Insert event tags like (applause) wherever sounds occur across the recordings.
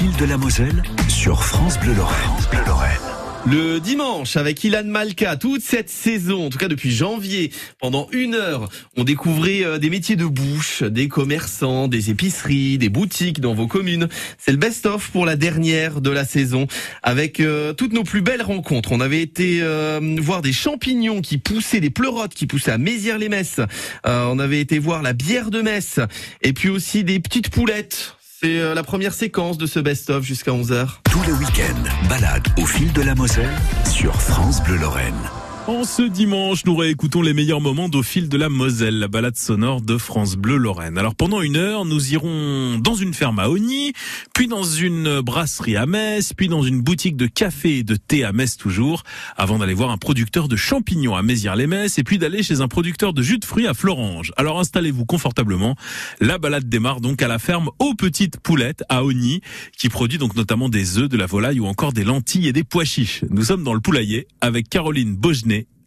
fil de la Moselle sur France Bleu Lorraine. France Bleu Lorraine. Le dimanche, avec Ilan Malka, toute cette saison, en tout cas depuis janvier, pendant une heure, on découvrait euh, des métiers de bouche, des commerçants, des épiceries, des boutiques dans vos communes. C'est le best-of pour la dernière de la saison, avec euh, toutes nos plus belles rencontres. On avait été euh, voir des champignons qui poussaient, des pleurotes qui poussaient à Mézières-les-Messes. on avait été voir la bière de Metz, et puis aussi des petites poulettes c'est euh, la première séquence de ce best-of jusqu'à 11h. Tous les week-ends, balade au fil de la Moselle sur France Bleu Lorraine. En ce dimanche, nous réécoutons les meilleurs moments d'au fil de la Moselle, la balade sonore de France Bleu Lorraine. Alors pendant une heure, nous irons dans une ferme à Ogny, puis dans une brasserie à Metz, puis dans une boutique de café et de thé à Metz toujours, avant d'aller voir un producteur de champignons à Mézières-les-Metz, et puis d'aller chez un producteur de jus de fruits à Florange. Alors installez-vous confortablement. La balade démarre donc à la ferme aux petites poulettes à Ogny, qui produit donc notamment des œufs, de la volaille ou encore des lentilles et des pois chiches. Nous sommes dans le poulailler avec Caroline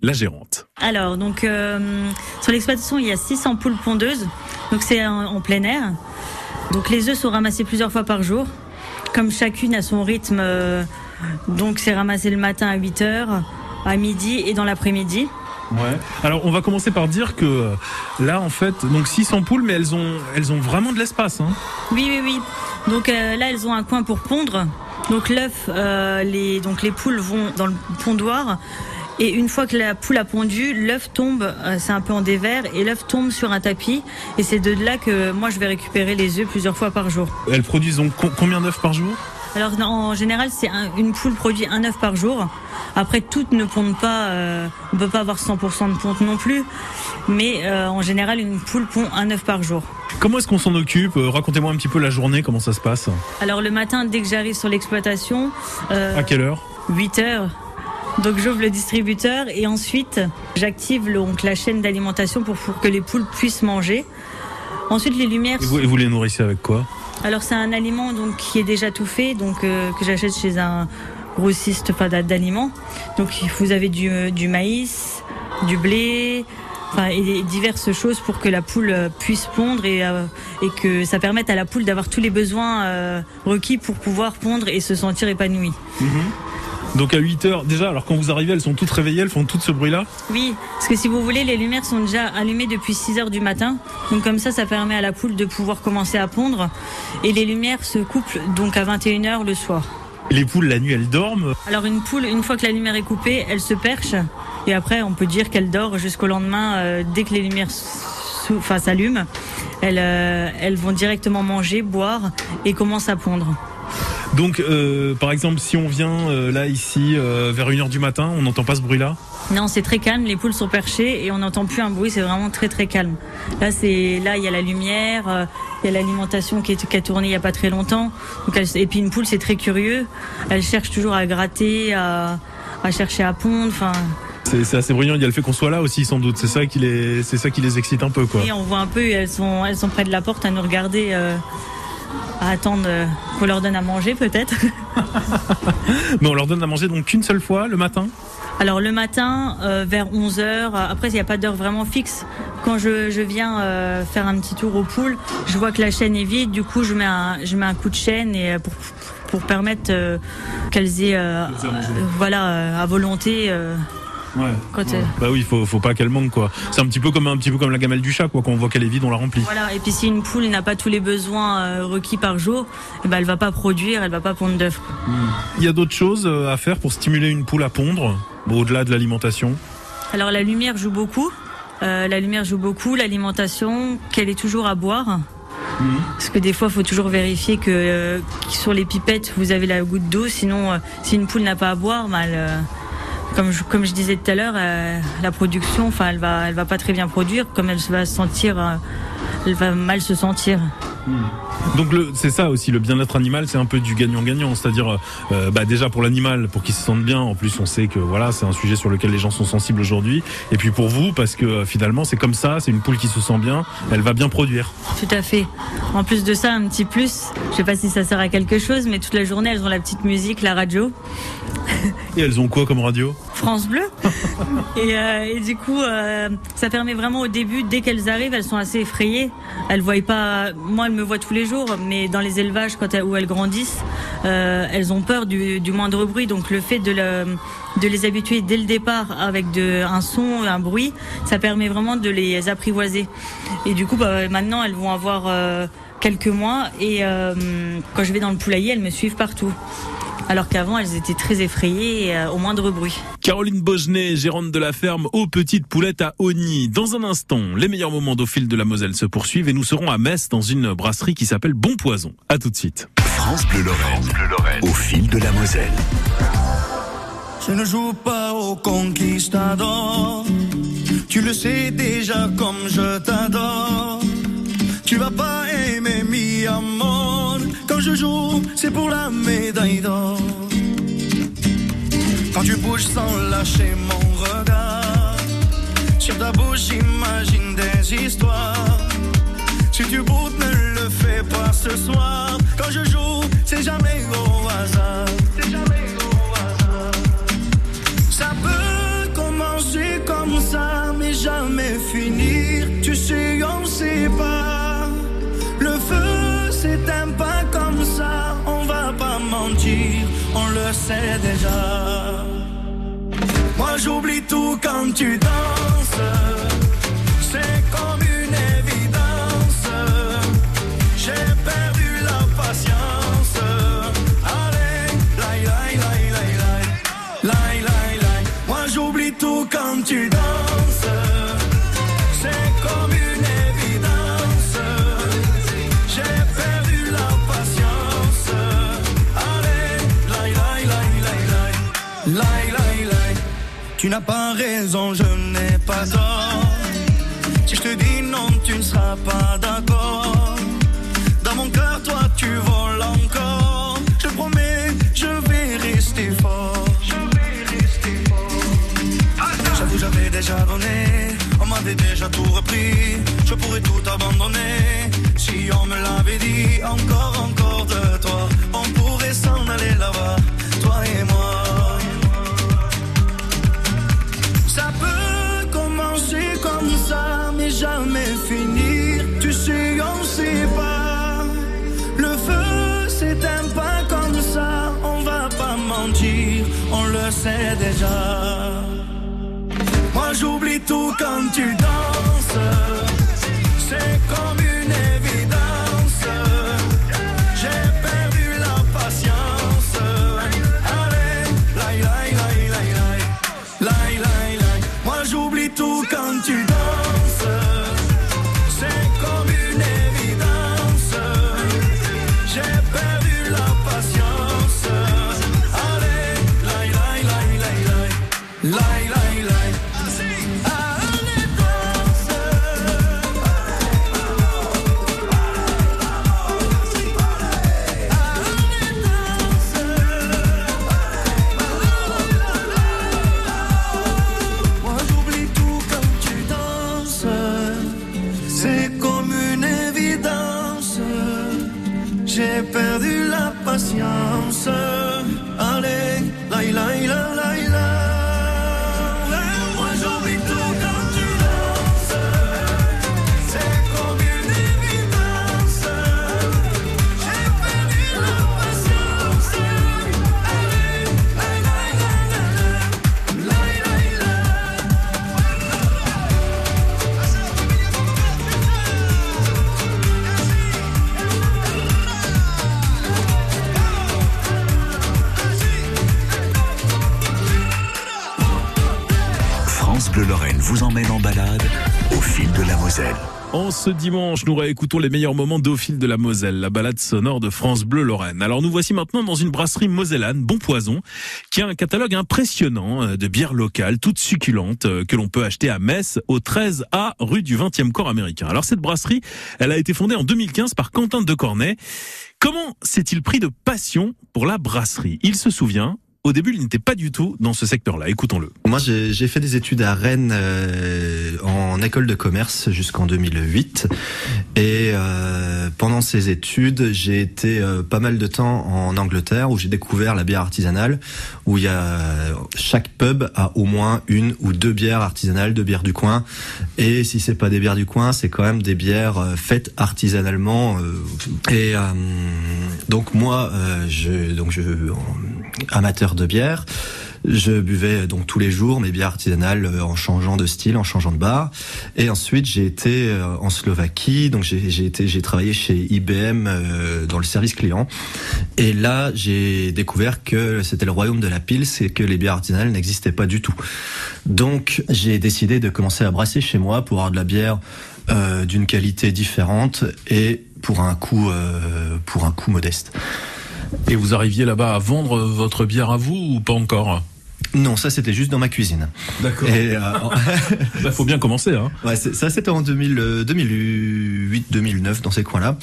La gérante. Alors, donc, euh, sur l'exploitation, il y a 600 poules pondeuses. Donc, c'est en, plein air. Donc, les œufs sont ramassés plusieurs fois par jour. Comme chacune a son rythme, euh, donc c'est ramassé le matin à 8 heures, à midi et dans l'après-midi. Ouais. Alors on va commencer par dire que euh, là en fait donc 600 poules mais elles ont elles ont vraiment de l'espace hein. Oui oui oui. Donc là elles ont un coin pour pondre. Donc l'œuf les donc les poules vont dans le pondoir et une fois que la poule a pondu, l'œuf tombe, euh, c'est un peu en dévers, et l'œuf tombe sur un tapis. Et c'est de là que moi je vais récupérer les œufs plusieurs fois par jour. Elles produisent donc combien d'œufs par jour? Alors en général, c'est une poule produit un œuf par jour. Après, toutes ne pondent pas. Euh, on peut pas avoir 100% de ponte non plus, mais euh, en général, une poule pond un œuf par jour. Comment est-ce qu'on s'en occupe? Racontez-moi un petit peu la journée, comment ça se passe? Alors le matin, dès que j'arrive sur l'exploitation. à quelle heure? 8 heures. Donc j'ouvre le distributeur et ensuite j'active la chaîne d'alimentation pour, que les poules puissent manger. Ensuite les lumières. Et vous, les nourrissez avec quoi? Alors c'est un aliment donc qui est déjà tout fait, donc euh, que j'achète chez un grossiste d'aliments. Donc vous avez du, euh, maïs, du blé, et diverses choses pour que la poule euh, puisse pondre et, que ça permette à la poule d'avoir tous les besoins requis pour pouvoir pondre et se sentir épanouie. Mhm. Donc à 8 heures, déjà, alors quand vous arrivez, elles sont toutes réveillées, elles font tout ce bruit-là Oui, parce que si vous voulez, les lumières sont déjà allumées depuis 6 heures du matin. Donc comme ça, ça permet à la poule de pouvoir commencer à pondre. Et les lumières se coupent donc à 21 heures le soir. Les poules, la nuit, elles dorment Alors une poule, une fois que la lumière est coupée, elle se perche. Et après, on peut dire qu'elle dort jusqu'au lendemain, euh, dès que les lumières s'allument. Elles, euh, elles vont directement manger, boire et commencent à pondre. Donc, euh, par exemple, si on vient euh, là, ici, euh, vers 1h du matin, on n'entend pas ce bruit-là Non, c'est très calme, les poules sont perchées et on n'entend plus un bruit, c'est vraiment très très calme. Là, c'est là il y a la lumière, il y a l'alimentation qui, qui, a tourné il n'y a pas très longtemps. Donc, et puis une poule, c'est très curieux, elle cherche toujours à gratter, à, à chercher à pondre, enfin... C'est assez brillant. Il y a le fait qu'on soit là aussi, sans doute. C'est ça qui les, c'est ça qui les excite un peu, quoi. Et on voit un peu, elles sont, elles sont près de la porte à nous regarder à attendre euh, qu'on leur donne à manger peut-être. (laughs) Mais on leur donne à manger donc qu'une seule fois le matin? Alors le matin, euh, vers 11h, après il n'y a pas d'heure vraiment fixe. Quand je, viens euh, faire un petit tour aux poules, je vois que la chaîne est vide, du coup je mets un, je mets un coup de chaîne et pour, pour permettre qu'elles aient voilà, à volonté Ouais. Bah oui, faut, faut pas qu'elle manque quoi. C'est un petit peu comme un petit peu comme la gamelle du chat quoi. Quand on voit qu'elle est vide, on la remplit. Voilà. Et puis si une poule n'a pas tous les besoins euh, requis par jour, eh ben elle va pas produire, elle va pas pondre d'œufs. Hmm. Il y a d'autres choses euh, à faire pour stimuler une poule à pondre, au-delà de l'alimentation? Alors la lumière joue beaucoup. Euh, la lumière joue beaucoup, l'alimentation, qu'elle est toujours à boire. Hmm. Parce que des fois, il faut toujours vérifier que sur les pipettes, vous avez la goutte d'eau. Sinon, si une poule n'a pas à boire, mal. Bah, comme je, disais tout à l'heure, euh, la production, enfin, elle va, va pas très bien produire, comme elle va se sentir, euh, elle va mal se sentir. Hmm. Donc c'est ça aussi, le bien-être animal, c'est un peu du gagnant-gagnant, c'est-à-dire euh, bah, déjà pour l'animal, pour qu'il se sente bien. En plus, on sait que voilà, c'est un sujet sur lequel les gens sont sensibles aujourd'hui. Et puis pour vous, parce que finalement, c'est comme ça, c'est une poule qui se sent bien, elle va bien produire. Tout à fait. En plus de ça, un petit plus, je sais pas si ça sert à quelque chose, mais toute la journée, elles ont la petite musique, la radio. Et elles ont quoi comme radio? France Bleu. (laughs) et, euh, et, du coup, euh, ça permet vraiment au début, dès qu'elles arrivent, elles sont assez effrayées. Elles voient pas. Moi, elles me voient tous les jours, mais dans les élevages, quand elles, où elles grandissent, euh, elles ont peur du, moindre bruit. Donc, le fait de les habituer dès le départ avec de, un son, un bruit, ça permet vraiment de les apprivoiser. Et du coup, bah, maintenant, elles vont avoir euh, quelques mois et euh, quand je vais dans le poulailler, elles me suivent partout alors qu'avant elles étaient très effrayées euh, au moindre bruit. Caroline Bogenet, gérante de la ferme aux petites poulettes à Ogny. Dans un instant, les meilleurs moments d'au fil de la Moselle se poursuivent et nous serons à Metz dans une brasserie qui s'appelle Bon Poison. À tout de suite. France Bleu Lorraine, au fil de la Moselle. Je ne joue pas au conquistador. Tu le sais déjà comme je t'adore. Tu vas pas aimer mi amor. Quand je joue, c'est pour la médaille d'or. Quand tu bouges sans lâcher mon regard. Sur ta bouche, j'imagine des histoires. Si tu boutes, ne le fais pas ce soir. Quand je joue, c'est jamais au hasard. Ça peut commencer comme ça, mais jamais finir. J'oublie tout quand tu danses. C'est comme Tu n'as pas raison, je n'ai pas tort. Si je te dis non, tu ne seras pas d'accord. Ce dimanche, nous réécoutons les meilleurs moments d'au fil de la Moselle, la balade sonore de France Bleu Lorraine. Alors nous voici maintenant dans une brasserie mosellane, Bon Poison, qui a un catalogue impressionnant euh, de bières locales, toutes succulentes, euh, que l'on peut acheter à Metz, au 13A, rue du 20e corps américain. Alors cette brasserie, elle a été fondée en 2015 par Quentin de Cornet. Comment s'est-il pris de passion pour la brasserie? Il se souvient, au début, il n'était pas du tout dans ce secteur-là. Écoutons-le. Moi, j'ai fait des études à Rennes euh, en école de commerce jusqu'en 2008. Et euh, pendant ces études, j'ai été euh, pas mal de temps en Angleterre où j'ai découvert la bière artisanale, où il y a chaque pub a au moins une ou deux bières artisanales, deux bières du coin. Et si c'est pas des bières du coin, c'est quand même des bières euh, faites artisanalement. euh, et euh, donc moi, euh, je donc je amateur de bière. Je buvais donc tous les jours mes bières artisanales euh, en changeant de style, en changeant de bar. Et ensuite, j'ai été euh, en Slovaquie, donc j'ai été j'ai travaillé chez IBM euh, dans le service client. Et là, j'ai découvert que c'était le royaume de la pils et que les bières artisanales n'existaient pas du tout. Donc, j'ai décidé de commencer à brasser chez moi pour avoir de la bière euh, d'une qualité différente et pour un coût euh, pour un coût modeste. Et vous arriviez là-bas à vendre votre bière à vous ou pas encore? Non, ça c'était juste dans ma cuisine. D'accord. Et euh, Il (laughs) faut bien commencer. Hein. Ouais, ça c'était en 2000, euh, 2008-2009 dans ces coins-là.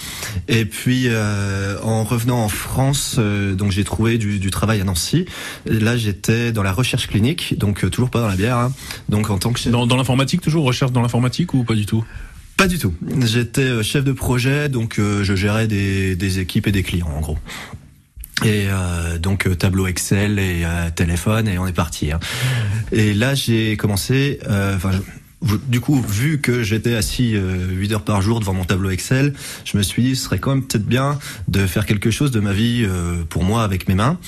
Et puis euh, en revenant en France, euh, donc j'ai trouvé du, du travail à Nancy. Et là j'étais dans la recherche clinique, donc euh, toujours pas dans la bière. hein. Donc en tant que chef... Dans, dans l'informatique, toujours recherche dans l'informatique ou pas du tout? Pas du tout. J'étais euh, chef de projet, donc euh, je gérais des, des équipes et des clients en gros. Et euh, donc euh, tableau Excel et euh, téléphone et on est parti. hein. Et là j'ai commencé. euh, Enfin, du coup, vu que j'étais assis euh, 8 heures par jour devant mon tableau Excel, je me suis dit ce serait quand même peut-être bien de faire quelque chose de ma vie euh, pour moi avec mes mains.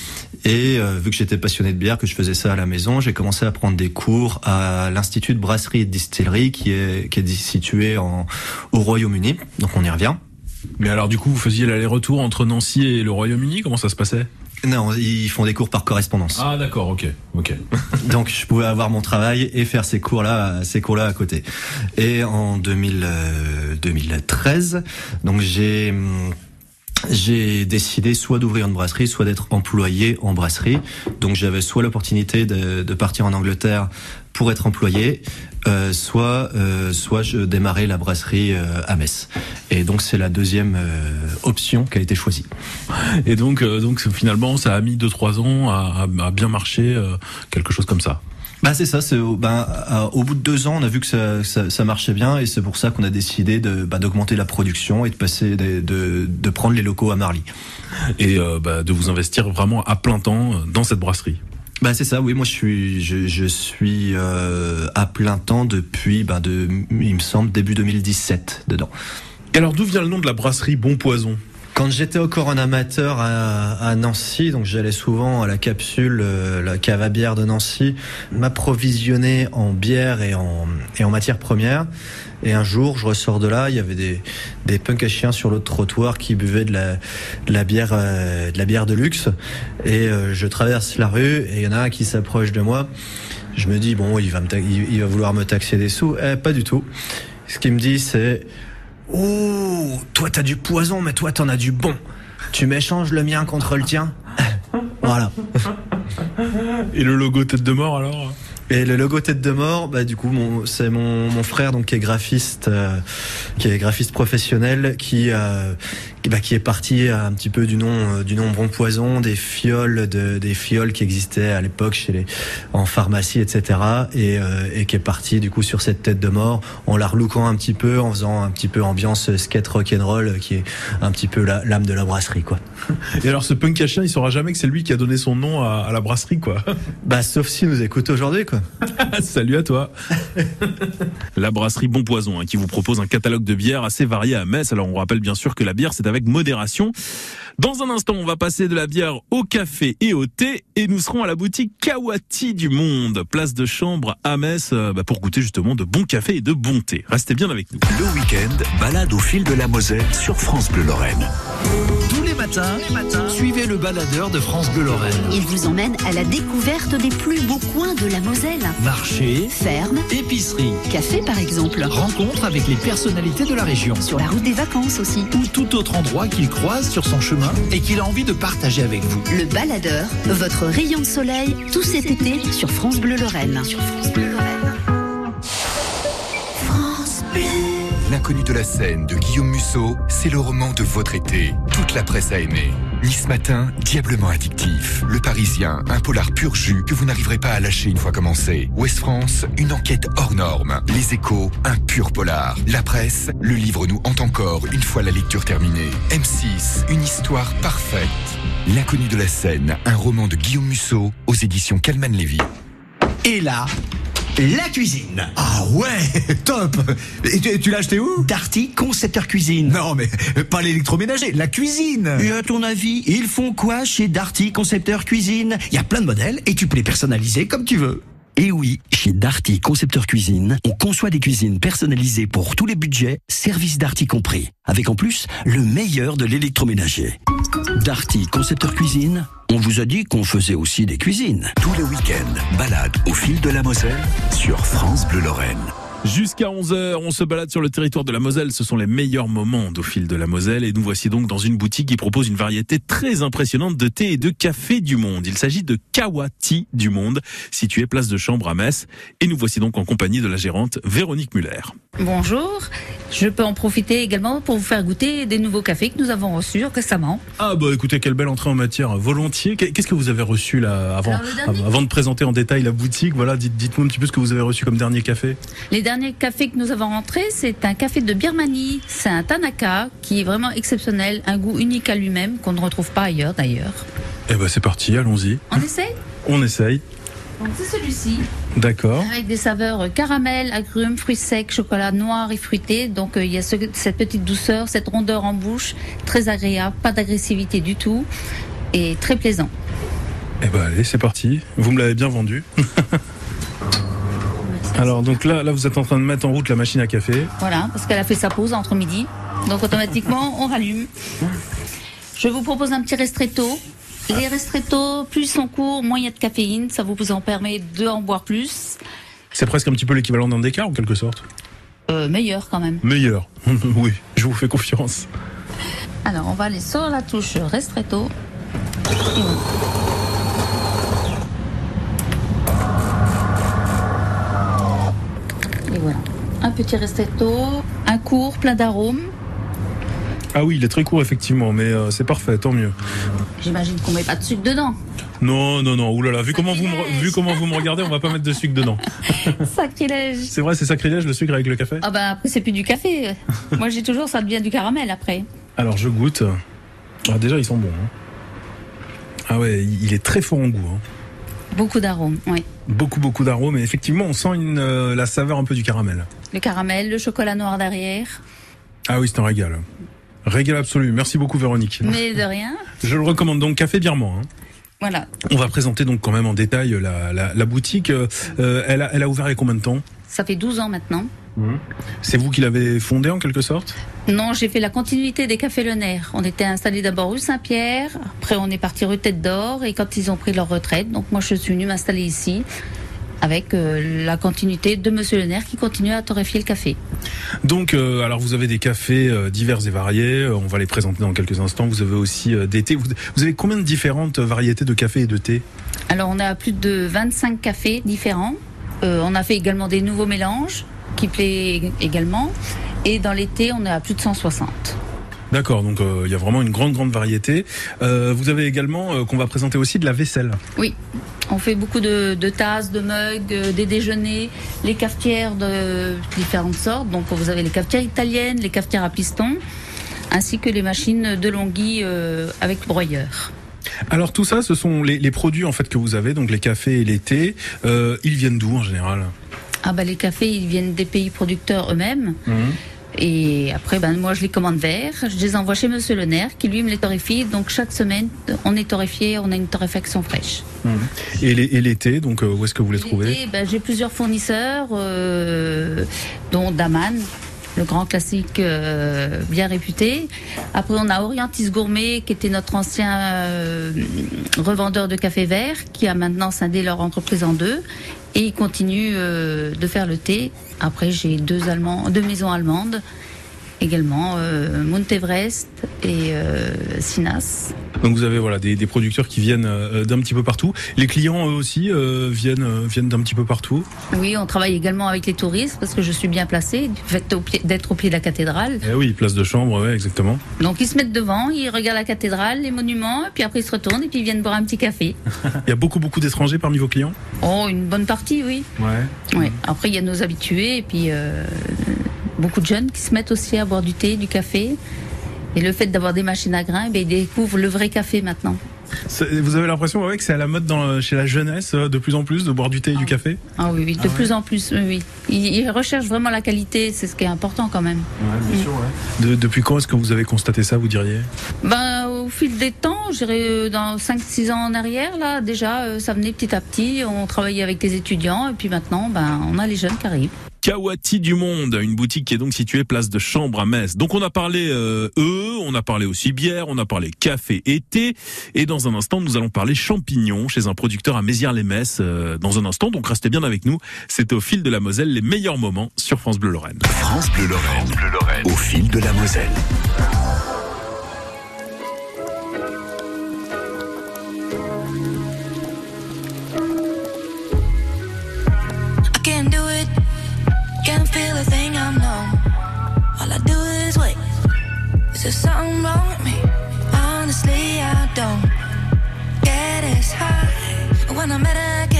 Et euh, vu que j'étais passionné de bière, que je faisais ça à la maison, j'ai commencé à prendre des cours à l'institut de brasserie et de distillerie qui est qui est situé en, au Royaume-Uni. Donc on y revient. Mais alors du coup, vous faisiez l'aller-retour entre Nancy et le Royaume-Uni Comment ça se passait? Non, ils font des cours par correspondance. Ah d'accord, ok, ok. (laughs) Donc je pouvais avoir mon travail et faire ces cours-là, ces cours-là à côté. Et en 2000, euh, 2013, donc j'ai j'ai décidé soit d'ouvrir une brasserie, soit d'être employé en brasserie. Donc j'avais soit l'opportunité de, de partir en Angleterre pour être employé, euh, soit euh, soit je démarrais la brasserie euh, à Metz. Et donc c'est la deuxième euh, option qui a été choisie. Et donc, euh, donc finalement, ça a mis 2-3 ans à, à- bien marcher, euh, quelque chose comme ça. Bah c'est ça, c'est au- à- au bout de deux ans, on a vu que ça, ça, ça marchait bien et c'est pour ça qu'on a décidé de bah, d'augmenter la production et de passer de, de, de prendre les locaux à Marly. Et euh, bah, de vous investir vraiment à plein temps dans cette brasserie. Bah c'est ça, oui, moi je suis je, suis euh, à plein temps depuis bah, de il me semble début 2017 dedans. Alors d'où vient le nom de la brasserie Bon Poison? Quand j'étais encore un amateur à, à Nancy, donc j'allais souvent à la capsule, euh, la cave à bière de Nancy, m'approvisionner en bière et en, et en matières premières. Et un jour, je ressors de là, il y avait des, des punks à chiens sur le trottoir qui buvaient de la, de la bière, euh, de la bière de luxe. Et euh, je traverse la rue et il y en a un qui s'approche de moi. Je me dis bon, il va me il va vouloir me taxer des sous. Eh, pas du tout. Ce qu'il me dit, c'est Oh, toi t'as du poison, mais toi t'en as du bon. Tu m'échanges le mien contre le tien (laughs) Voilà. Et le logo tête de mort alors? Et le logo tête de mort, bah du coup, mon, c'est mon, mon frère donc qui est graphiste, euh, qui est graphiste professionnel, qui euh, qui, bah, qui est parti euh, un petit peu du nom euh, du nom Bon Poison, des fioles de des fioles qui existaient à l'époque chez les en pharmacie, etc. Et, euh, et qui est parti du coup sur cette tête de mort en la relookant un petit peu, en faisant un petit peu ambiance skate rock and roll, qui est un petit peu la- l'âme de la brasserie quoi. Et alors ce punk à chien, il saura jamais que c'est lui qui a donné son nom à, à la brasserie quoi. Bah sauf s'il nous écoute aujourd'hui quoi. (laughs) Salut à toi. la brasserie Bon Poison hein, qui vous propose un catalogue de bières assez varié à Metz. Alors on rappelle bien sûr que la bière c'est avec modération. Dans un instant, on va passer de la bière au café et au thé et nous serons à la boutique Kawati du Monde, place de chambre à Metz euh, bah, pour goûter justement de bon café et de bon thé. Restez bien avec nous. Le week-end, balade au fil de la Moselle sur France Bleu Lorraine. Tous les matins, suivez le baladeur de France Bleu Lorraine. Il vous emmène à la découverte des plus beaux coins de la Moselle. Marché, Ferme, épicerie, café par exemple. rencontre avec les personnalités de la région. Sur la route des vacances aussi. Ou tout autre endroit qu'il croise sur son chemin et qu'il a envie de partager avec vous. Le baladeur, votre rayon de soleil, tout cet été sur France Bleu Lorraine. France Bleu. France Bleu. La L'inconnu de la scène de Guillaume Musso, c'est le roman de votre été. Toute la presse a aimé. Nice Matin, diablement addictif. Le Parisien, un polar pur jus que vous n'arriverez pas à lâcher une fois commencé. Ouest France, une enquête hors norme. Les échos, un pur polar. La presse, le livre nous hante encore une fois la lecture terminée. M6, une histoire parfaite. L'inconnu de la scène, un roman de Guillaume Musso aux éditions Calman Lévy. Et là, la cuisine. Ah ouais, (laughs) top. Et tu, tu l'as acheté où? Darty Concepteur Cuisine. Non, mais pas l'électroménager, la cuisine. Et à ton avis, ils font quoi chez Darty Concepteur Cuisine? Il y a plein de modèles et tu peux les personnaliser comme tu veux. Et oui, chez Darty Concepteur Cuisine, on conçoit des cuisines personnalisées pour tous les budgets, service Darty compris, avec en plus le meilleur de l'électroménager. Darty Concepteur Cuisine, on vous a dit qu'on faisait aussi des cuisines. Tous les week-ends, balade au fil de la Moselle sur France Bleu Lorraine. Jusqu'à 11h, on se balade sur le territoire de la Moselle. Ce sont les meilleurs moments au fil de la Moselle. Et nous voici donc dans une boutique qui propose une variété très impressionnante de thé et de café du monde. Il s'agit de Kawati du monde, situé place de Chambre à Metz. Et nous voici donc en compagnie de la gérante Véronique Muller. Bonjour, je peux en profiter également pour vous faire goûter des nouveaux cafés que nous avons reçus récemment. Ah bah écoutez, quelle belle entrée en matière volontiers. Qu'est-ce que vous avez reçu là avant, dernier- avant de présenter en détail la boutique Voilà, dites- dites-moi un petit peu ce que vous avez reçu comme dernier café. Les derniers cafés que nous avons rentrés, c'est un café de Birmanie. C'est un Tanaka qui est vraiment exceptionnel, un goût unique à lui-même qu'on ne retrouve pas ailleurs d'ailleurs. Eh ben c'est parti, allons-y. On essaie On essaye. Donc c'est celui-ci, D'accord. avec des saveurs caramel, agrumes, fruits secs, chocolat noir et fruité. Donc euh, il y a ce- cette petite douceur, cette rondeur en bouche, très agréable, pas d'agressivité du tout et très plaisant. Eh ben allez, c'est parti. Vous me l'avez bien vendu. Alors donc là, là vous êtes en train de mettre en route la machine à café. Voilà, parce qu'elle a fait sa pause entre midi. Donc automatiquement, on rallume. Je vous propose un petit restretto. Les restretto, plus sont courts, moins il y a de caféine. Ça vous en permet de en boire plus. C'est presque un petit peu l'équivalent d'un décart en quelque sorte. Euh, meilleur quand même. Meilleur. (laughs) oui, je vous fais confiance. Alors, on va aller sur la touche restretto. Et voilà. Et voilà. Un petit restretto, un court, plein d'arômes. Ah oui, il est très court effectivement, mais euh, c'est parfait, tant mieux. J'imagine qu'on met pas de sucre dedans. Non, non, non, oulala, vu comment, vous me, vu comment vous me regardez, on va pas mettre de sucre dedans. (laughs) Sacrilège. C'est vrai, c'est sacrilège le sucre avec le café? Ah bah après c'est plus du café. Moi j'ai toujours ça devient du caramel après. Alors je goûte. Ah, déjà, ils sont bons. hein. Ah ouais, il est très fort en goût. hein. Beaucoup d'arômes, oui. Beaucoup, beaucoup d'arômes, et effectivement, on sent une, euh, la saveur un peu du caramel. Le caramel, le chocolat noir derrière. Ah oui, c'est un régal. Régal absolu. Merci beaucoup, Véronique. Mais de rien. Je le recommande donc, Café Birman. hein. Voilà. On va présenter donc quand même en détail la, la, la boutique. Euh, elle, a, elle a ouvert il y a combien de temps? Ça fait 12 ans maintenant. C'est vous qui l'avez fondée en quelque sorte? Non, j'ai fait la continuité des cafés Le Nerf. On était installés d'abord rue Saint-Pierre, après on est parti rue Tête d'Or, et quand ils ont pris leur retraite, donc moi je suis venue m'installer ici, avec euh, la continuité de Monsieur Le qui continue à torréfier le café. Donc, euh, alors vous avez des cafés euh, divers et variés. on va les présenter dans quelques instants. Vous avez aussi des thés. Vous, vous avez combien de différentes variétés de café et de thé Alors on a plus de 25 cafés différents. On a fait également des nouveaux mélanges qui plaît également. Et dans l'été, on est à plus de 160. D'accord. Donc euh, il y a vraiment une grande, grande variété. Euh, vous avez également euh, qu'on va présenter aussi de la vaisselle. Oui, on fait beaucoup de, de tasses, de mugs, des déjeuners, les cafetières de différentes sortes. Donc vous avez les cafetières italiennes, les cafetières à piston, ainsi que les machines de Longhi avec broyeur. Alors tout ça, ce sont les, les produits en fait que vous avez, donc les cafés et les thés. Euh, ils viennent d'où en général? Ah bah les cafés, ils viennent des pays producteurs eux-mêmes. Et après, ben, moi, je les commande verts. Je les envoie chez Monsieur Le Nerf, qui lui me les torréfie. Donc, chaque semaine, on est torréfié, on a une torréfaction fraîche. Et les, et thés, donc euh, où est-ce que vous les trouvez? ben, j'ai plusieurs fournisseurs, euh, dont Daman, le grand classique euh, bien réputé. Après, on a Orientis Gourmet, qui était notre ancien euh, revendeur de café vert, qui a maintenant scindé leur entreprise en deux. Et il continue euh, de faire le thé. Après, j'ai deux, deux maisons allemandes. Également euh, Mount Everest et euh, Sinas. Donc vous avez voilà des, des producteurs qui viennent euh, d'un petit peu partout. Les clients eux aussi euh, viennent euh, viennent d'un petit peu partout. Oui, on travaille également avec les touristes parce que je suis bien placée du fait d'être au pied de la cathédrale. Eh oui, place de chambre, ouais, exactement. Donc ils se mettent devant, ils regardent la cathédrale, les monuments, et puis après ils se retournent et puis ils viennent boire un petit café. (laughs) Il y a beaucoup beaucoup d'étrangers parmi vos clients? Oh, une bonne partie, oui. Ouais. Oui. Après, il y a nos habitués et puis beaucoup de jeunes qui se mettent aussi à boire du thé, du café. Et le fait d'avoir des machines à grains, ben, ils découvrent le vrai café maintenant. Vous avez l'impression ouais, que c'est à la mode dans, chez la jeunesse euh, de plus en plus de boire du thé et du café Ah oui, oui, de Ah plus en plus, oui. Ils, ils recherchent vraiment la qualité, c'est ce qui est important quand même. Ouais, bien sûr, ouais. De- depuis quand est-ce que vous avez constaté ça, vous diriez? Ben, au fil des temps, je dirais euh, dans 5-6 ans en arrière, là, déjà, euh, ça venait petit à petit. On travaillait avec les étudiants et puis maintenant, ben, on a les jeunes qui arrivent. Kawati du Monde, une boutique qui est donc située place de Chambre à Metz. Donc on a parlé euh, eux, on a parlé aussi bière, on a parlé café et thé, et dans un instant nous allons parler champignons chez un producteur à Mézières-les-Metz. euh, dans un instant, donc restez bien avec nous. C'est au fil de la Moselle les meilleurs moments sur France Bleu Lorraine. France Bleu Lorraine. Au fil de la Moselle. Is there something wrong with me? Honestly, I don't get as high when I'm at a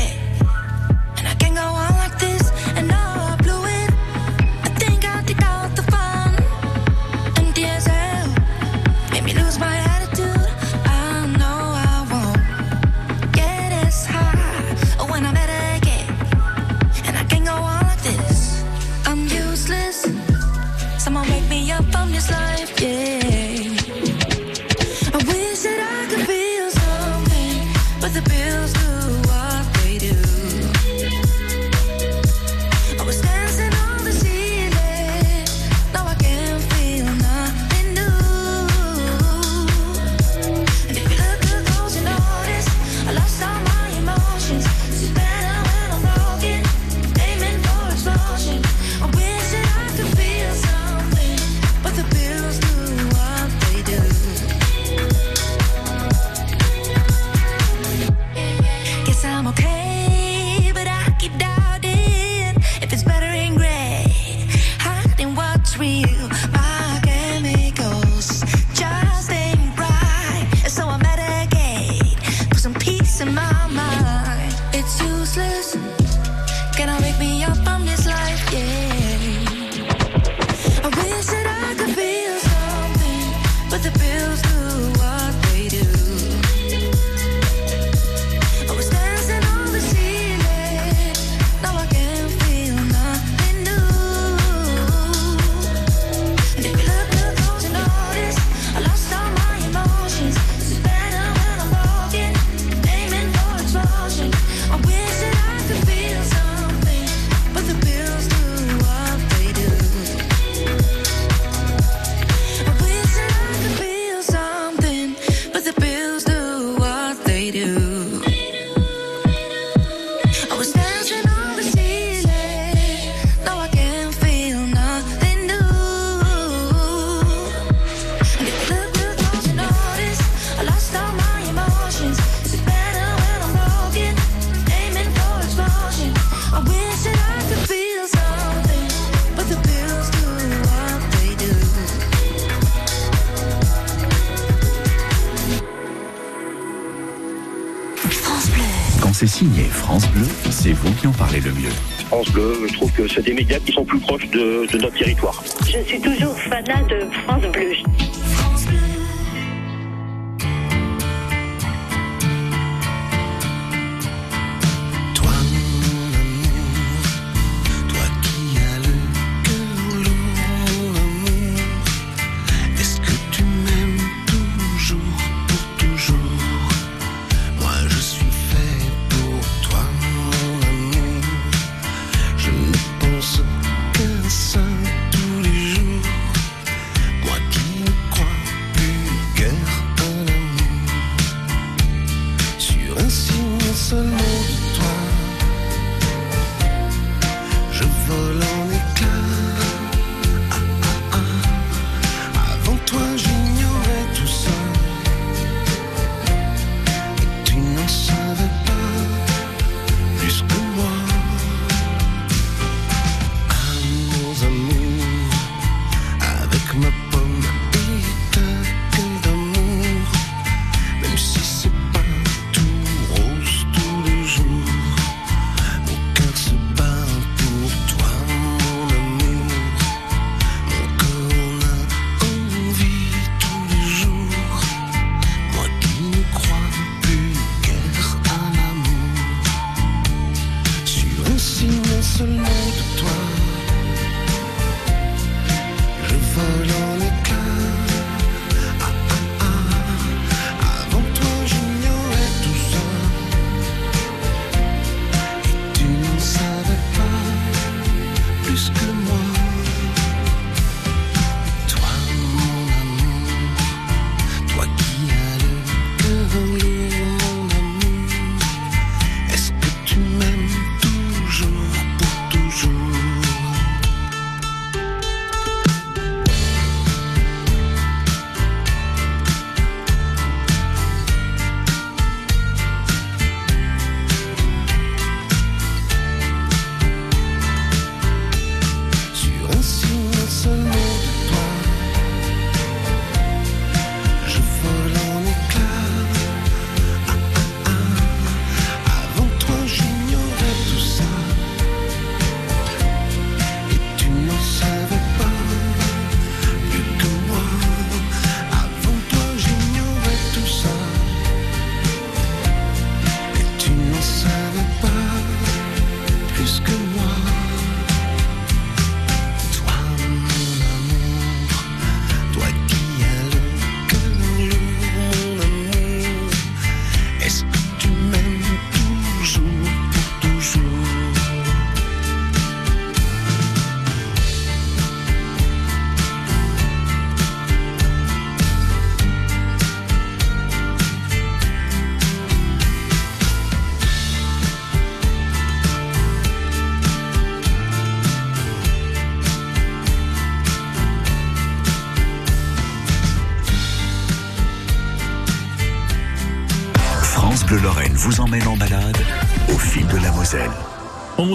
médias qui sont plus proches de, de notre territoire. Je suis toujours fanat de France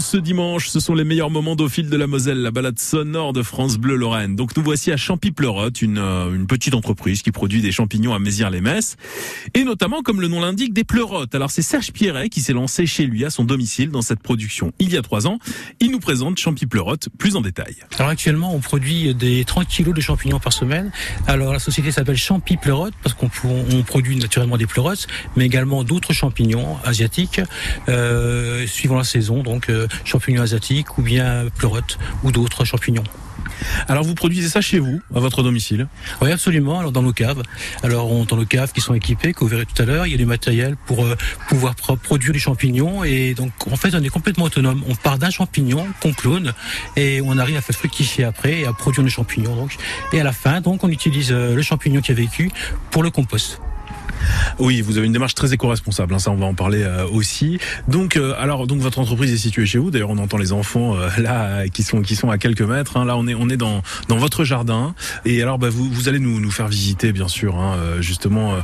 ce dimanche, ce sont les meilleurs moments d'au fil de la Moselle, la balade sonore de France Bleu Lorraine. Donc nous voici à Champy-Pleurotte, une, euh, une petite entreprise qui produit des champignons à Mézières-les-Messes. Et notamment, comme le nom l'indique, des pleurotes. Alors c'est Serge Pierret qui s'est lancé chez lui, à son domicile, dans cette production il y a trois ans. Il nous présente Champy-Pleurotte plus en détail. Alors actuellement, on produit des 30 kilos de champignons par semaine. Alors la société s'appelle Champy Pleurote parce qu'on on produit naturellement des pleurotes, mais également d'autres champignons asiatiques, euh, suivant la saison, donc euh, champignons asiatiques ou bien pleurotes ou d'autres champignons. Alors vous produisez ça chez vous, à votre domicile Oui, absolument. Alors dans nos caves. Alors on, dans nos caves qui sont équipées, que vous verrez tout à l'heure, il y a du matériel pour euh, pouvoir pro- produire des champignons. Et donc en fait, on est complètement autonome. On part d'un champignon qu'on clone et on arrive à faire fructifier après et à produire des champignons. Donc et à la fin, donc on utilise euh, le champignon qui a vécu pour le compost. Oui, vous avez une démarche très éco-responsable, hein, ça on va en parler euh, aussi. Donc, euh, alors, donc votre entreprise est située chez vous. D'ailleurs, on entend les enfants euh, là qui sont qui sont à quelques mètres. hein. Là, on est on est dans dans votre jardin. Et alors, bah, vous vous allez nous nous faire visiter, bien sûr, hein, justement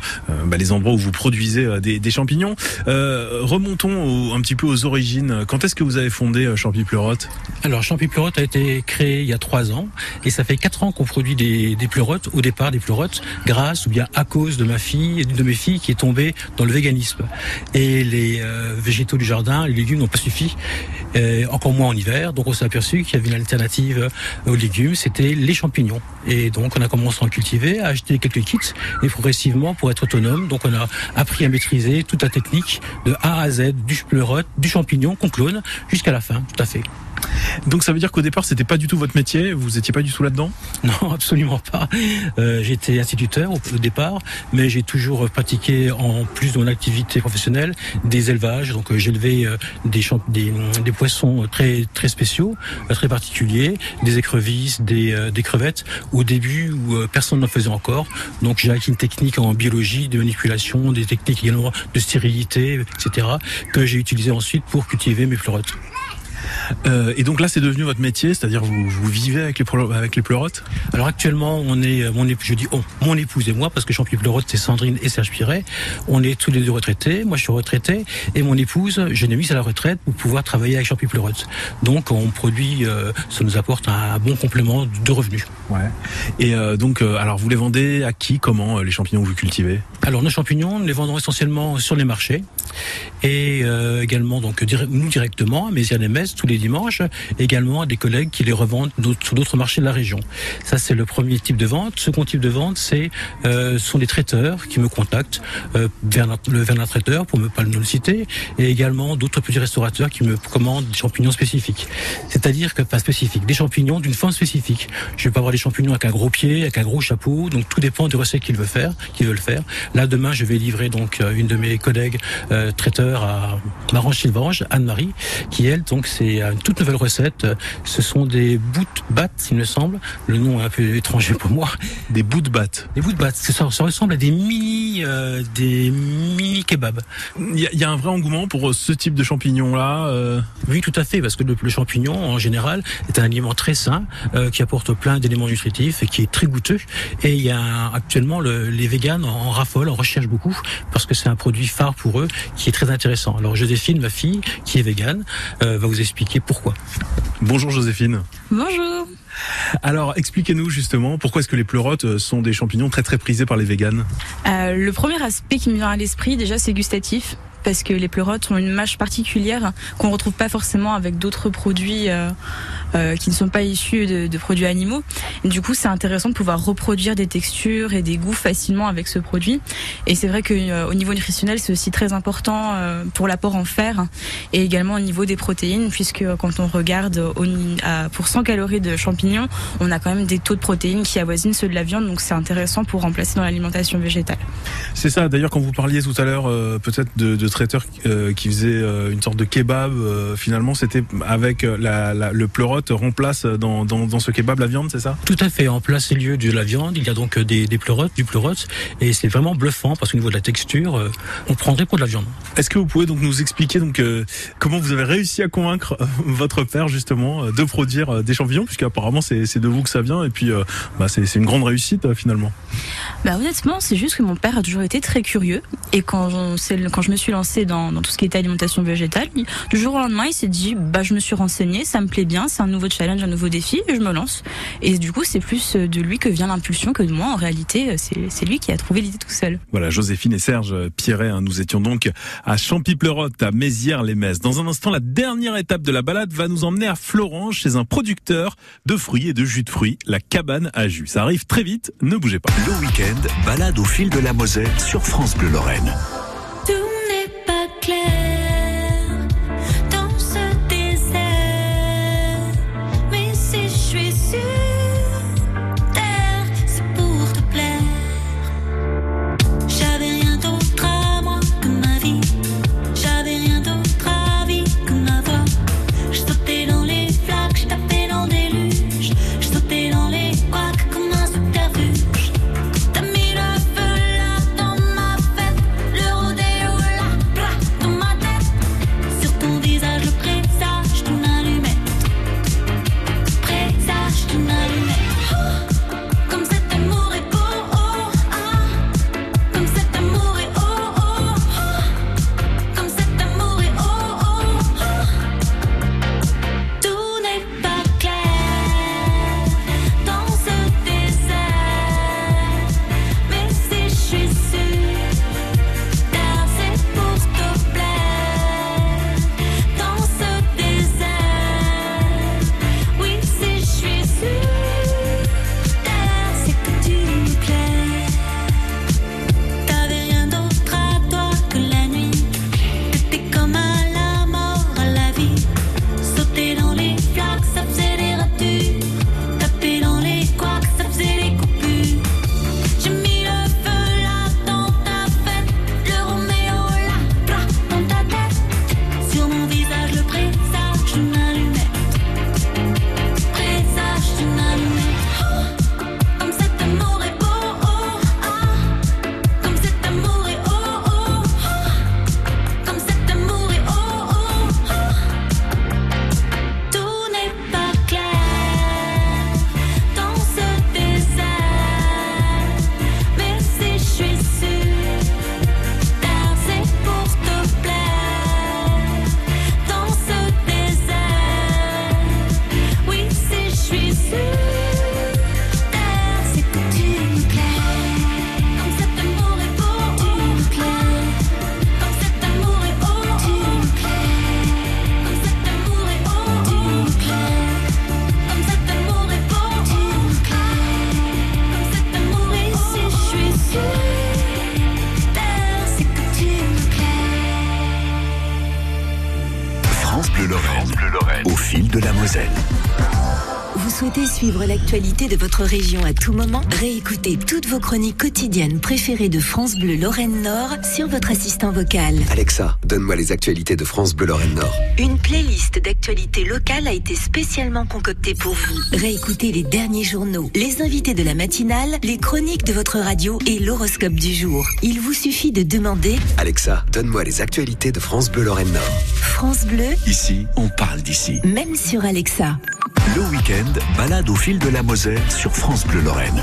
bah, les endroits où vous produisez des, champignons. Remontons un petit peu aux origines. Quand est-ce que vous avez fondé Champy Pleurote Alors Champy Pleurote a été créé il y a trois ans et ça fait quatre ans qu'on produit des, des pleurotes, au départ des pleurotes, grâce ou bien à cause de ma fille et de mes filles qui est tombée dans le véganisme. Et les euh, végétaux du jardin, les légumes n'ont pas suffi, euh, encore moins en hiver. Donc on s'est aperçu qu'il y avait une alternative aux légumes, c'était les champignons. Et donc on a commencé à en cultiver, à acheter quelques kits et progressivement pour être autonome. Donc on a appris à maîtriser toute la technique de A à Z, du pleurote, du champignon qu'on clone jusqu'à la fin, tout à fait. Donc ça veut dire qu'au départ, c'était pas du tout votre métier. Vous étiez pas du tout là-dedans? (laughs) Non, absolument pas. Euh, J'étais instituteur au, départ, mais j'ai toujours pratiqué en plus de mon activité professionnelle des élevages. Donc euh, j'élevais euh, des, champ- des, poissons très très spéciaux, euh, très particuliers, des écrevisses, des, euh, crevettes. Au début où euh, personne n'en faisait encore, donc j'ai acquis une technique en biologie, de manipulation, des techniques également de stérilité, etc. que j'ai utilisé ensuite pour cultiver mes pleurotes. Euh, et donc là, c'est devenu votre métier, c'est-à-dire vous, vous vivez avec les, avec les pleurotes? Alors actuellement, on est, mon épouse, je dis oh, mon épouse et moi, parce que Champion Pleurote, c'est Sandrine et Serge Piret. On est tous les deux retraités. Moi, je suis retraité. Et mon épouse, je l'ai mise à la retraite pour pouvoir travailler avec Champion Pleurote. Donc, on produit, euh, ça nous apporte un bon complément de revenus. Ouais. Et euh, donc, alors vous les vendez à qui, comment, les champignons que vous cultivez? Alors, nos champignons, nous les vendons essentiellement sur les marchés. Et également, donc, nous directement, à Tous les dimanches. Également à des collègues qui les revendent sur d'autres marchés de la région. Ça, c'est le premier type de vente. Second type de vente, c'est euh, sont des traiteurs qui me contactent euh, vers le vers un traiteur, pour ne pas le citer, et également d'autres petits restaurateurs qui me commandent des champignons spécifiques. C'est-à-dire que pas spécifiques, des champignons d'une forme spécifique. Je vais pas avoir des champignons avec un gros pied, avec un gros chapeau, donc tout dépend des recettes qu'ils veulent faire, qu'ils veulent faire. Là, demain, je vais livrer donc euh, une de mes collègues traiteurs à Marange-Sylvange, Anne-Marie, qui elle, donc c'est une toute nouvelle recette. Ce sont des bouts de batte, il me semble. Le nom est un peu étranger pour moi. Des bouts de batte. Des bouts de batte. Ça, ça ressemble à des mini, euh, des mini kebabs. Il y, a- il y a un vrai engouement pour euh, ce type de champignons-là. euh, Oui, tout à fait, parce que le, le champignon, en général, est un aliment très sain, euh, qui apporte plein d'éléments nutritifs et qui est très goûteux. Et il y a actuellement le- les véganes en, en raffolent, en recherchent beaucoup, parce que c'est un produit phare pour eux, qui est très intéressant. Alors Joséphine, ma fille, qui est végane, euh, va vous expliquer pourquoi. Bonjour Joséphine. Bonjour. Alors, expliquez-nous justement pourquoi est-ce que les pleurotes euh, sont des champignons très très prisés par les véganes? Euh, le premier aspect qui me vient à l'esprit, déjà, c'est gustatif. Parce que les pleurotes ont une mâche particulière qu'on retrouve pas forcément avec d'autres produits euh, euh, qui ne sont pas issus de, produits animaux. Du coup, c'est intéressant de pouvoir reproduire des textures et des goûts facilement avec ce produit. Et c'est vrai qu'au niveau nutritionnel, c'est aussi très important euh, pour l'apport en fer et également au niveau des protéines, puisque quand on regarde au, pour 100 calories de champignons, on a quand même des taux de protéines qui avoisinent ceux de la viande, donc c'est intéressant pour remplacer dans l'alimentation végétale. C'est ça, d'ailleurs quand vous parliez tout à l'heure euh, peut-être de, de traiteur euh, qui faisait euh, une sorte de kebab. euh, finalement, c'était avec euh, la, la- le pleurote remplace dans, dans, dans ce kebab la viande, c'est ça? Tout à fait. En place et lieu de la viande, il y a donc euh, des, des pleurotes, du pleurote, et c'est vraiment bluffant parce qu'au niveau de la texture, euh, on prendrait pour de la viande. Est-ce que vous pouvez donc nous expliquer donc euh, comment vous avez réussi à convaincre euh, votre père justement euh, de produire euh, des champignons, puisque apparemment c'est de vous que ça vient et puis euh, bah, c'est une grande réussite euh, finalement. Bah honnêtement, c'est juste que mon père a toujours été très curieux et quand je, c'est le- quand je me suis lancée dans, dans tout ce qui était alimentation végétale, du jour au lendemain, il s'est dit bah je me suis renseignée, ça me plaît bien, c'est un nouveau challenge, un nouveau défi et je me lance. Et du coup, c'est plus euh, de lui que vient l'impulsion que de moi. En réalité, euh, c'est c'est lui qui a trouvé l'idée tout seul. Voilà, Joséphine et Serge Pierret, hein, nous étions donc à Champy-Pleurote, à Mézières-les-Messes. Dans un instant, la dernière étape de la balade va nous emmener à Florence, chez un producteur de fruits et de jus de fruits, la cabane à jus. Ça arrive très vite, ne bougez pas. Le week-end, balade au fil de la Moselle sur France Bleu Lorraine. De la Moselle. Souhaitez suivre l'actualité de votre région à tout moment Réécoutez toutes vos chroniques quotidiennes préférées de France Bleu Lorraine Nord sur votre assistant vocal. Alexa, donne-moi les actualités de France Bleu Lorraine Nord. Une playlist d'actualités locales a été spécialement concoctée pour vous. Réécoutez les derniers journaux, les invités de la matinale, les chroniques de votre radio et l'horoscope du jour. Il vous suffit de demander Alexa, donne-moi les actualités de France Bleu Lorraine Nord. France Bleu, Ici, on parle d'ici. même sur Alexa. Le week-end, balade au fil de la Moselle sur France Bleu Lorraine.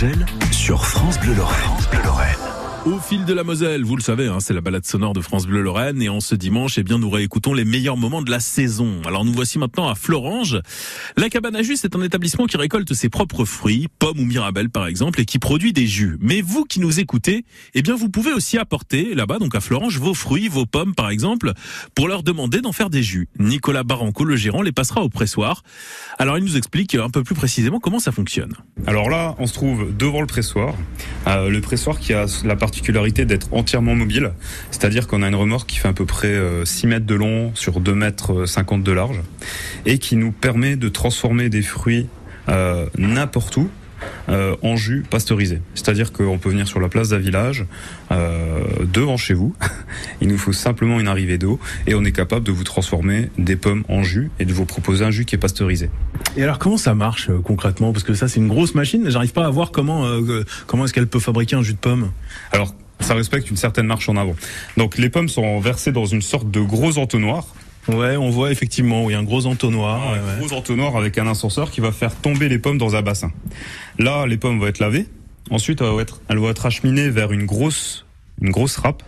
Fil de la Moselle sur France Bleu Lorraine. Fil de la Moselle, vous le savez, hein, c'est la balade sonore de France Bleu Lorraine et en ce dimanche, eh bien, nous réécoutons les meilleurs moments de la saison. Alors nous voici maintenant à Florange. La cabane à jus, c'est un établissement qui récolte ses propres fruits, pommes ou mirabelles par exemple, et qui produit des jus. Mais vous qui nous écoutez, eh bien, vous pouvez aussi apporter là-bas, donc à Florange, vos fruits, vos pommes par exemple, pour leur demander d'en faire des jus. Nicolas Baranco, le gérant, les passera au pressoir. Alors il nous explique un peu plus précisément comment ça fonctionne. Alors là, on se trouve devant le pressoir. Euh, le pressoir qui a la particularité d'être entièrement mobile, c'est-à-dire qu'on a une remorque qui fait à peu près euh, 6 mètres de long sur 2 mètres 50 de large et qui nous permet de transformer des fruits euh, n'importe où. euh, en jus pasteurisé. C'est-à-dire qu'on peut venir sur la place d'un village, euh, devant chez vous. (laughs) Il nous faut simplement une arrivée d'eau et on est capable de vous transformer des pommes en jus et de vous proposer un jus qui est pasteurisé. Et alors comment ça marche euh, concrètement? Parce que ça c'est une grosse machine, j'arrive pas à voir comment euh, comment est-ce qu'elle peut fabriquer un jus de pomme? Alors, ça respecte une certaine marche en avant. Donc, les pommes sont versées dans une sorte de gros entonnoir. Ouais, on voit effectivement, oui, un gros entonnoir. un ouais, ouais. gros entonnoir avec un ascenseur qui va faire tomber les pommes dans un bassin. Là, les pommes vont être lavées. Ensuite, elles vont être, elles vont être acheminées vers une grosse, une grosse râpe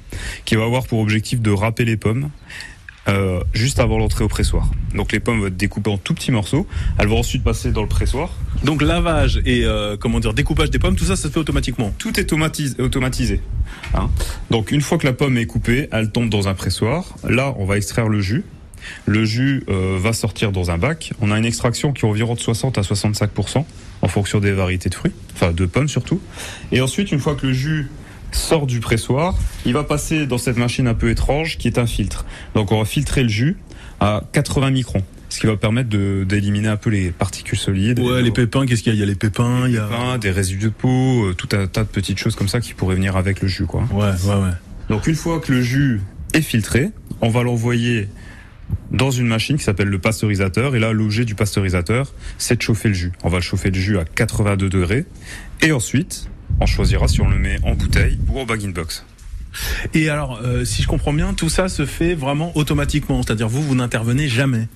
qui va avoir pour objectif de râper les pommes. Euh, juste avant l'entrée au pressoir. Donc les pommes vont être découpées en tout petits morceaux. Elles vont ensuite passer dans le pressoir. Donc lavage et euh, comment dire découpage des pommes, tout ça, ça se fait automatiquement. Tout est automatis- automatisé. hein. Donc une fois que la pomme est coupée, elle tombe dans un pressoir. Là, on va extraire le jus. Le jus euh, va sortir dans un bac. On a une extraction qui est environ de 60 à 65% en fonction des variétés de fruits, enfin de pommes surtout. Et ensuite, une fois que le jus sort du pressoir, il va passer dans cette machine un peu étrange qui est un filtre. Donc on va filtrer le jus à 80 microns, ce qui va permettre d'éliminer un peu les particules solides. Ouais, les pépins, qu'est-ce qu'il y a? Il y a les pépins, il y a pépins, des résidus de peau, euh, tout un tas de petites choses comme ça qui pourraient venir avec le jus, quoi. Ouais, ouais, ouais. Donc une fois que le jus est filtré, on va l'envoyer dans une machine qui s'appelle le pasteurisateur. Et là, l'objet du pasteurisateur, c'est de chauffer le jus. On va le chauffer le jus à 82 degrés. Et ensuite, on choisira si on le met en bouteille ou en bag-in-box. Et alors, euh, si je comprends bien, tout ça se fait vraiment automatiquement, c'est-à-dire vous, vous n'intervenez jamais.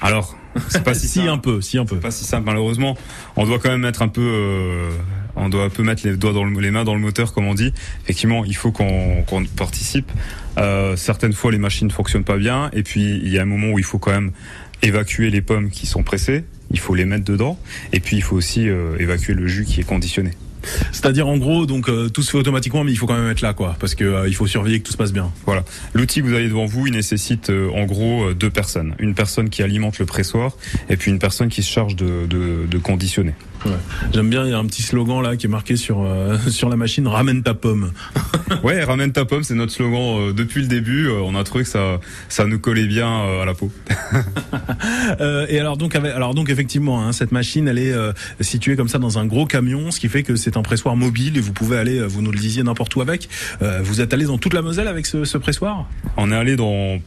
Alors, c'est pas (laughs) si, si un peu, si un peu. Pas si simple malheureusement. On doit quand même mettre un peu, euh, on doit un peu mettre les doigts dans le, les mains dans le moteur comme on dit. Effectivement, il faut qu'on participe. Euh, certaines fois, les machines ne fonctionnent pas bien, et puis il y a un moment où il faut quand même évacuer les pommes qui sont pressées il faut les mettre dedans, et puis il faut aussi euh, évacuer le jus qui est conditionné. C'est-à-dire en gros, donc euh, tout se fait automatiquement, mais il faut quand même être là, quoi, parce que euh, il faut surveiller que tout se passe bien. Voilà. L'outil que vous avez devant vous, il nécessite euh, en gros euh, deux personnes. Une personne qui alimente le pressoir et puis une personne qui se charge de, de, de conditionner. Ouais. J'aime bien, il y a un petit slogan là qui est marqué sur euh, (laughs) sur la machine ramène ta pomme. (laughs) ouais, ramène ta pomme, c'est notre slogan euh, depuis le début. Euh, on a trouvé que ça ça nous collait bien à la peau. (laughs) Et alors donc alors donc effectivement hein, cette machine elle est située comme ça dans un gros camion, ce qui fait que c'est un pressoir mobile et vous pouvez aller, vous nous le disiez n'importe où avec. Vous êtes allé dans toute la Moselle avec ce, ce pressoir? On est allé dans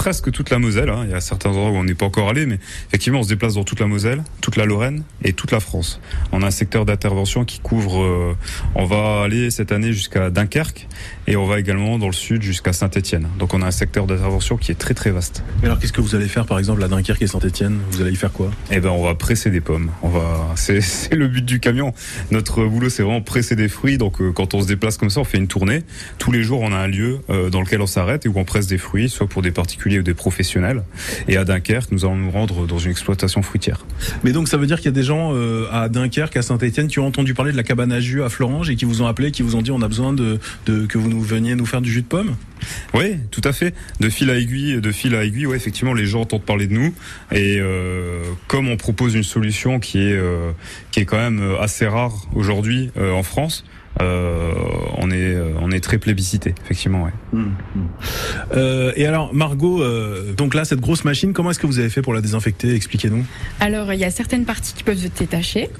presque toute la Moselle. hein. Il y a certains endroits où on n'est pas encore allé, mais effectivement, on se déplace dans toute la Moselle, toute la Lorraine et toute la France. On a un secteur d'intervention qui couvre. euh, on va aller cette année jusqu'à Dunkerque et on va également dans le sud jusqu'à Saint-Étienne. Donc, on a un secteur d'intervention qui est très très vaste. Et alors qu'est-ce que vous allez faire par exemple à Dunkerque et Saint-Étienne? Vous allez y faire quoi? Eh ben, on va presser des pommes. On va. (laughs) C'est c'est le but du camion. Notre boulot, c'est vraiment presser des fruits. Donc, euh, quand on se déplace comme ça, on fait une tournée. Tous les jours, on a un lieu euh, dans lequel on s'arrête et où on presse des fruits, soit pour des particuliers ou des professionnels. Et à Dunkerque, nous allons nous rendre dans une exploitation fruitière. Mais donc ça veut dire qu'il y a des gens euh, à Dunkerque, à Saint-Étienne qui ont entendu parler de la cabane à jus à Florange et qui vous ont appelé, qui vous ont dit on a besoin de, de que vous nous veniez nous faire du jus de pomme? Oui, tout à fait. De fil à aiguille, de fil à aiguille, ouais, effectivement, les gens entendent parler de nous. Et euh, comme on propose une solution qui est euh, qui est quand même assez rare aujourd'hui en France, euh, on est euh, on est très plébiscité, effectivement. Ouais. Euh, et alors Margot, euh, donc là cette grosse machine, comment est-ce que vous avez fait pour la désinfecter? Expliquez-nous. Alors, il y a certaines parties qui peuvent se détacher.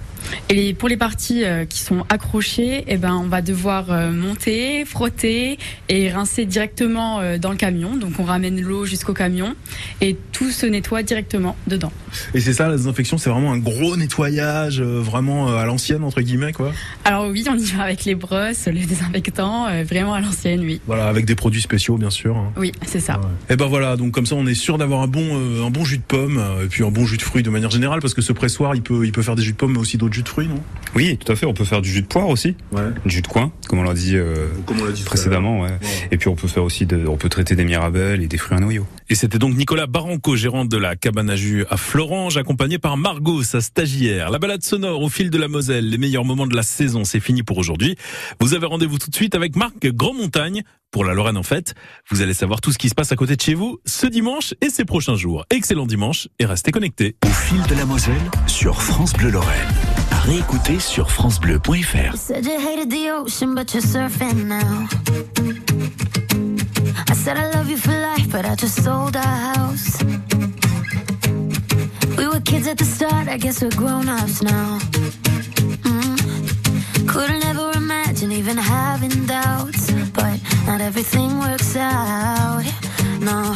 Et pour les parties euh, qui sont accrochées, eh ben, on va devoir euh, monter, frotter et rincer directement euh, dans le camion. Donc, on ramène l'eau jusqu'au camion et tout se nettoie directement dedans. Et c'est ça la désinfection, c'est vraiment un gros nettoyage, vraiment à l'ancienne entre guillemets quoi. Alors oui, on y va avec les brosses, les désinfectants, vraiment à l'ancienne, oui. Voilà, avec des produits spéciaux bien sûr. hein. Oui, c'est ça. Et ben voilà, donc comme ça on est sûr d'avoir un bon un bon jus de pomme et puis un bon jus de fruits de manière générale parce que ce pressoir il peut il peut faire des jus de pomme mais aussi d'autres jus de fruits non? Oui, tout à fait. On peut faire du jus de poire aussi, du jus de coin, comme on l'a dit, euh, précédemment. Ouais. Et puis on peut faire aussi, de, on peut traiter des mirabelles et des fruits à noyaux. Et c'était donc Nicolas Baranco, gérant de la cabane à jus à Florange, accompagné par Margot, sa stagiaire. La balade sonore au fil de la Moselle, les meilleurs moments de la saison, c'est fini pour aujourd'hui. Vous avez rendez-vous tout de suite avec Marc Grandmontagne pour la Lorraine en fait. Vous allez savoir tout ce qui se passe à côté de chez vous ce dimanche et ces prochains jours. Excellent dimanche et restez connectés. Au fil de la Moselle sur France Bleu Lorraine. À réécouter sur francebleu.fr. I said I love you for life, but I just sold our house. We were kids at the start, I guess we're grown ups now. Mm. Couldn't ever imagine even having doubts, but not everything works out. No,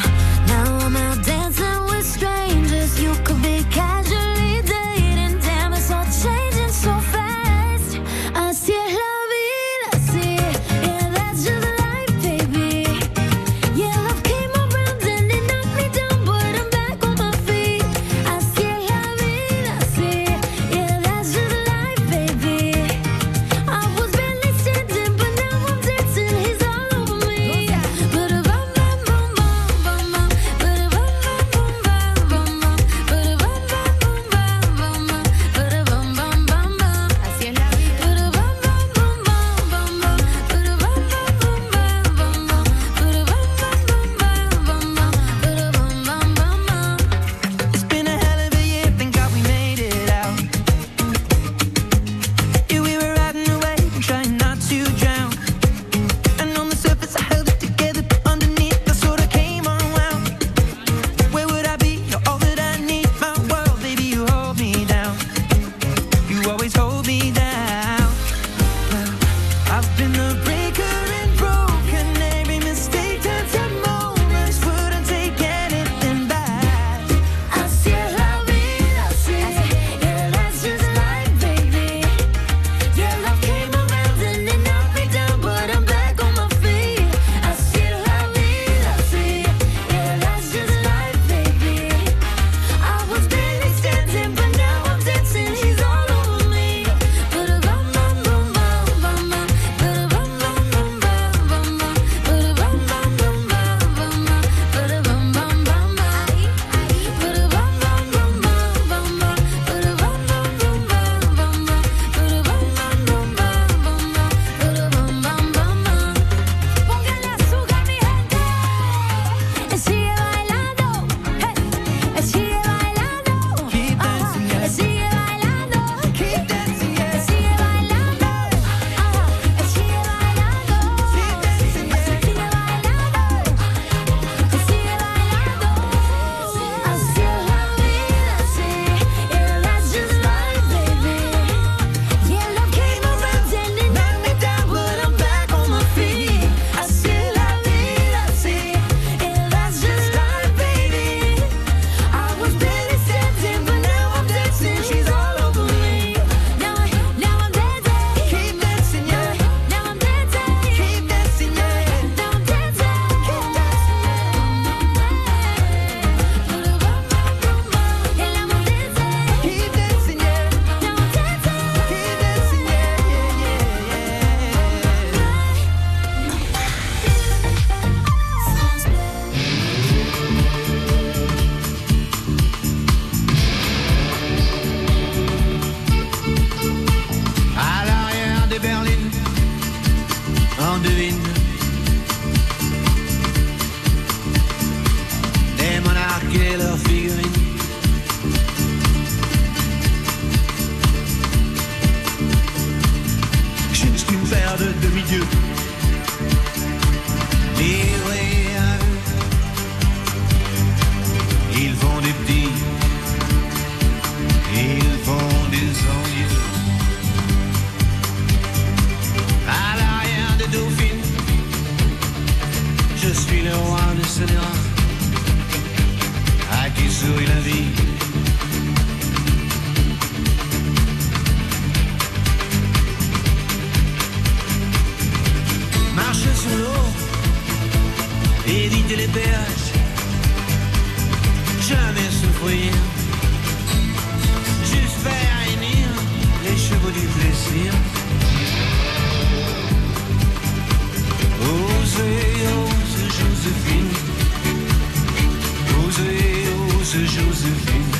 de Joséphine.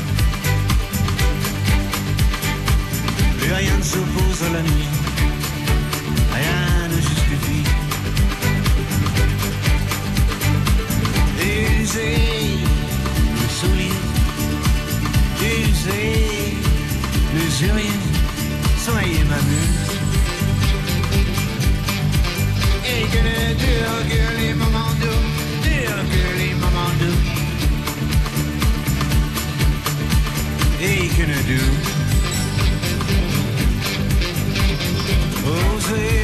Plus rien ne s'oppose à la nuit, rien ne justifie. User le soulier, user les soyez ma mule. gonna do? Oh.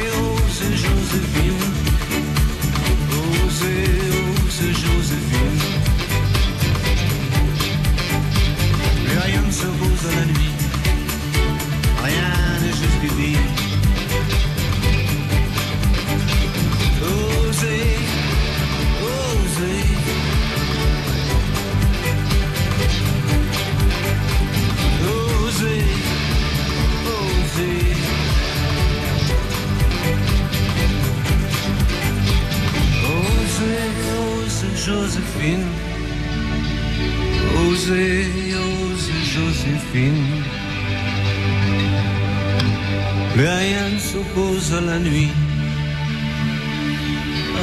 rien ne s'oppose à la nuit,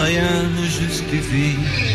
rien ne justifie.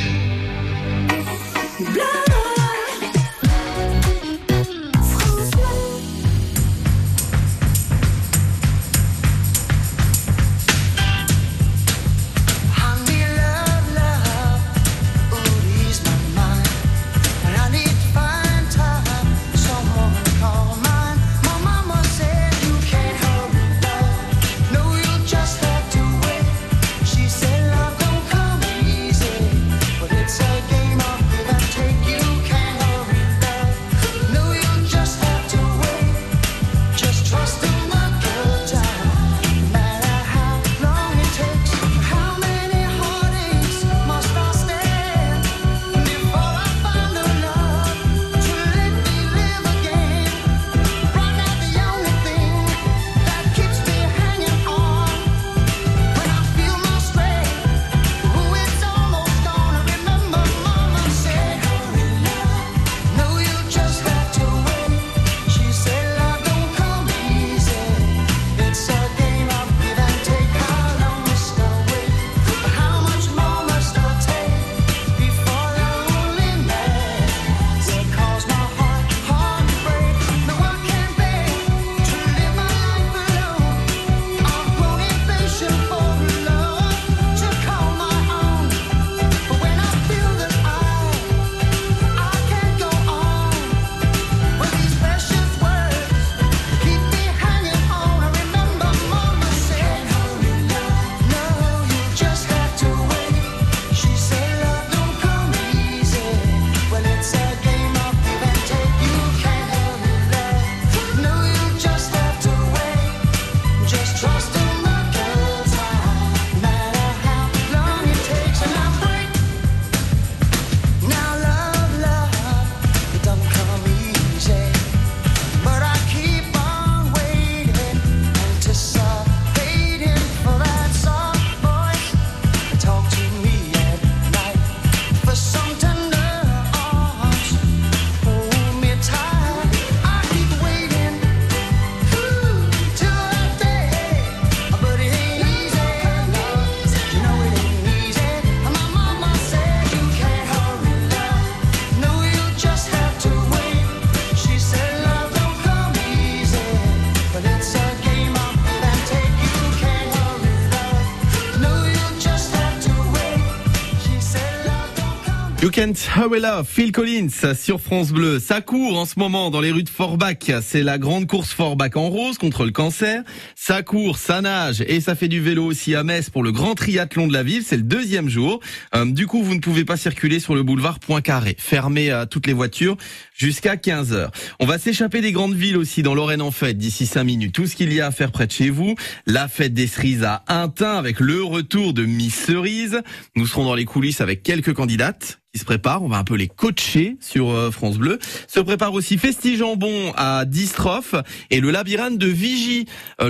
Phil Collins sur France Bleu. Ça court en ce moment dans les rues de Forbach. C'est la grande course Forbach en rose contre le cancer. Ça court, ça nage et ça fait du vélo aussi à Metz pour le grand triathlon de la ville. C'est le deuxième jour. Euh, du coup, vous ne pouvez pas circuler sur le boulevard Poincaré, fermé à toutes les voitures jusqu'à 15 heures. On va s'échapper des grandes villes aussi dans Lorraine en fête d'ici 5 minutes. Tout ce qu'il y a à faire près de chez vous. La fête des cerises à Intin avec le retour de Miss Cerise. Nous serons dans les coulisses avec quelques candidates qui se préparent. On va un peu les coacher sur euh, France Bleu. Se prépare aussi Festigembon à Distrophe et le labyrinthe de Vigie. Euh,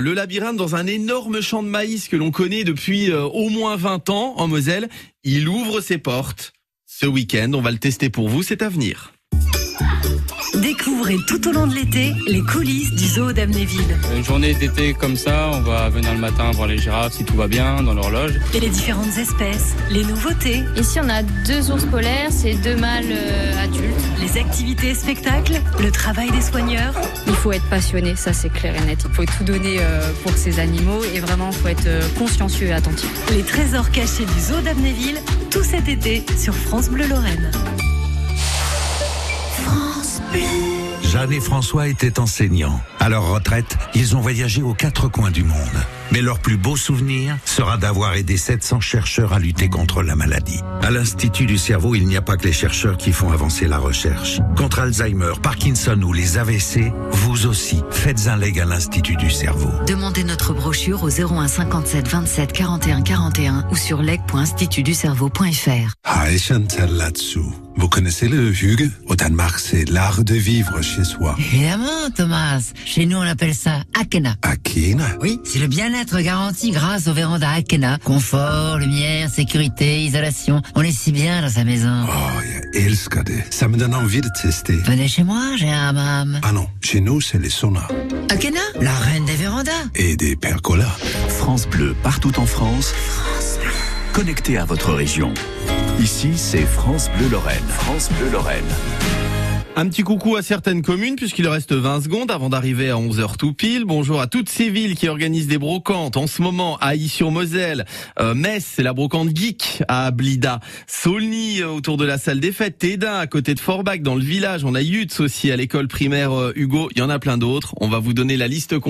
dans un énorme champ de maïs que l'on connaît depuis euh, au moins 20 ans en Moselle. Il ouvre ses portes ce week-end. On va le tester pour vous. C'est à. Découvrez tout au long de l'été les coulisses du zoo d'Amnéville. Une journée d'été comme ça, on va venir le matin voir les girafes si tout va bien dans l'horloge. Et les différentes espèces, les nouveautés. Ici, on a deux ours polaires, c'est deux mâles euh, adultes. Les activités et spectacles, le travail des soigneurs. Il faut être passionné, ça c'est clair et net. Il faut tout donner euh, pour ces animaux et vraiment, il faut être euh, consciencieux et attentif. Les trésors cachés du zoo d'Amnéville, tout cet été sur France Bleu Lorraine. Jeanne et François étaient enseignants. À leur retraite, ils ont voyagé aux quatre coins du monde. Mais leur plus beau souvenir sera d'avoir aidé 700 chercheurs à lutter contre la maladie. À l'Institut du cerveau, il n'y a pas que les chercheurs qui font avancer la recherche. Contre Alzheimer, Parkinson ou les AVC, vous aussi, faites un leg à l'Institut du cerveau. Demandez notre brochure au 01 57 27 41 41 ou sur leg.institutducerveau.fr. Hi Chantal là-dessous. Vous connaissez le Hugue Au Danemark, c'est l'art de vivre chez soi. Évidemment, Thomas. Chez nous, on appelle ça Akena. Akena? Oui, c'est le bien-être garanti grâce au véranda Akena. Confort, lumière, sécurité, isolation. On est si bien dans sa maison. Oh, jag älskar det. Ça me donne envie de tester. Venez chez moi, j'ai un hammam. Ah non, chez nous, c'est les saunas. Akena, la reine des vérandas. Et des percolas. France Bleu, partout en France. France Bleu. Connecté à votre région. Ici, c'est France Bleu Lorraine. France Bleu Lorraine. Un petit coucou à certaines communes puisqu'il reste 20 secondes avant d'arriver à 11h tout pile. Bonjour à toutes ces villes qui organisent des brocantes en ce moment à Ailly-sur-Moselle, euh, Metz, c'est la brocante geek à Blida, Saulny euh, autour de la salle des fêtes, Tédin à côté de Forbach dans le village, on a Yutz aussi à l'école primaire euh, Hugo, il y en a plein d'autres. On va vous donner la liste complète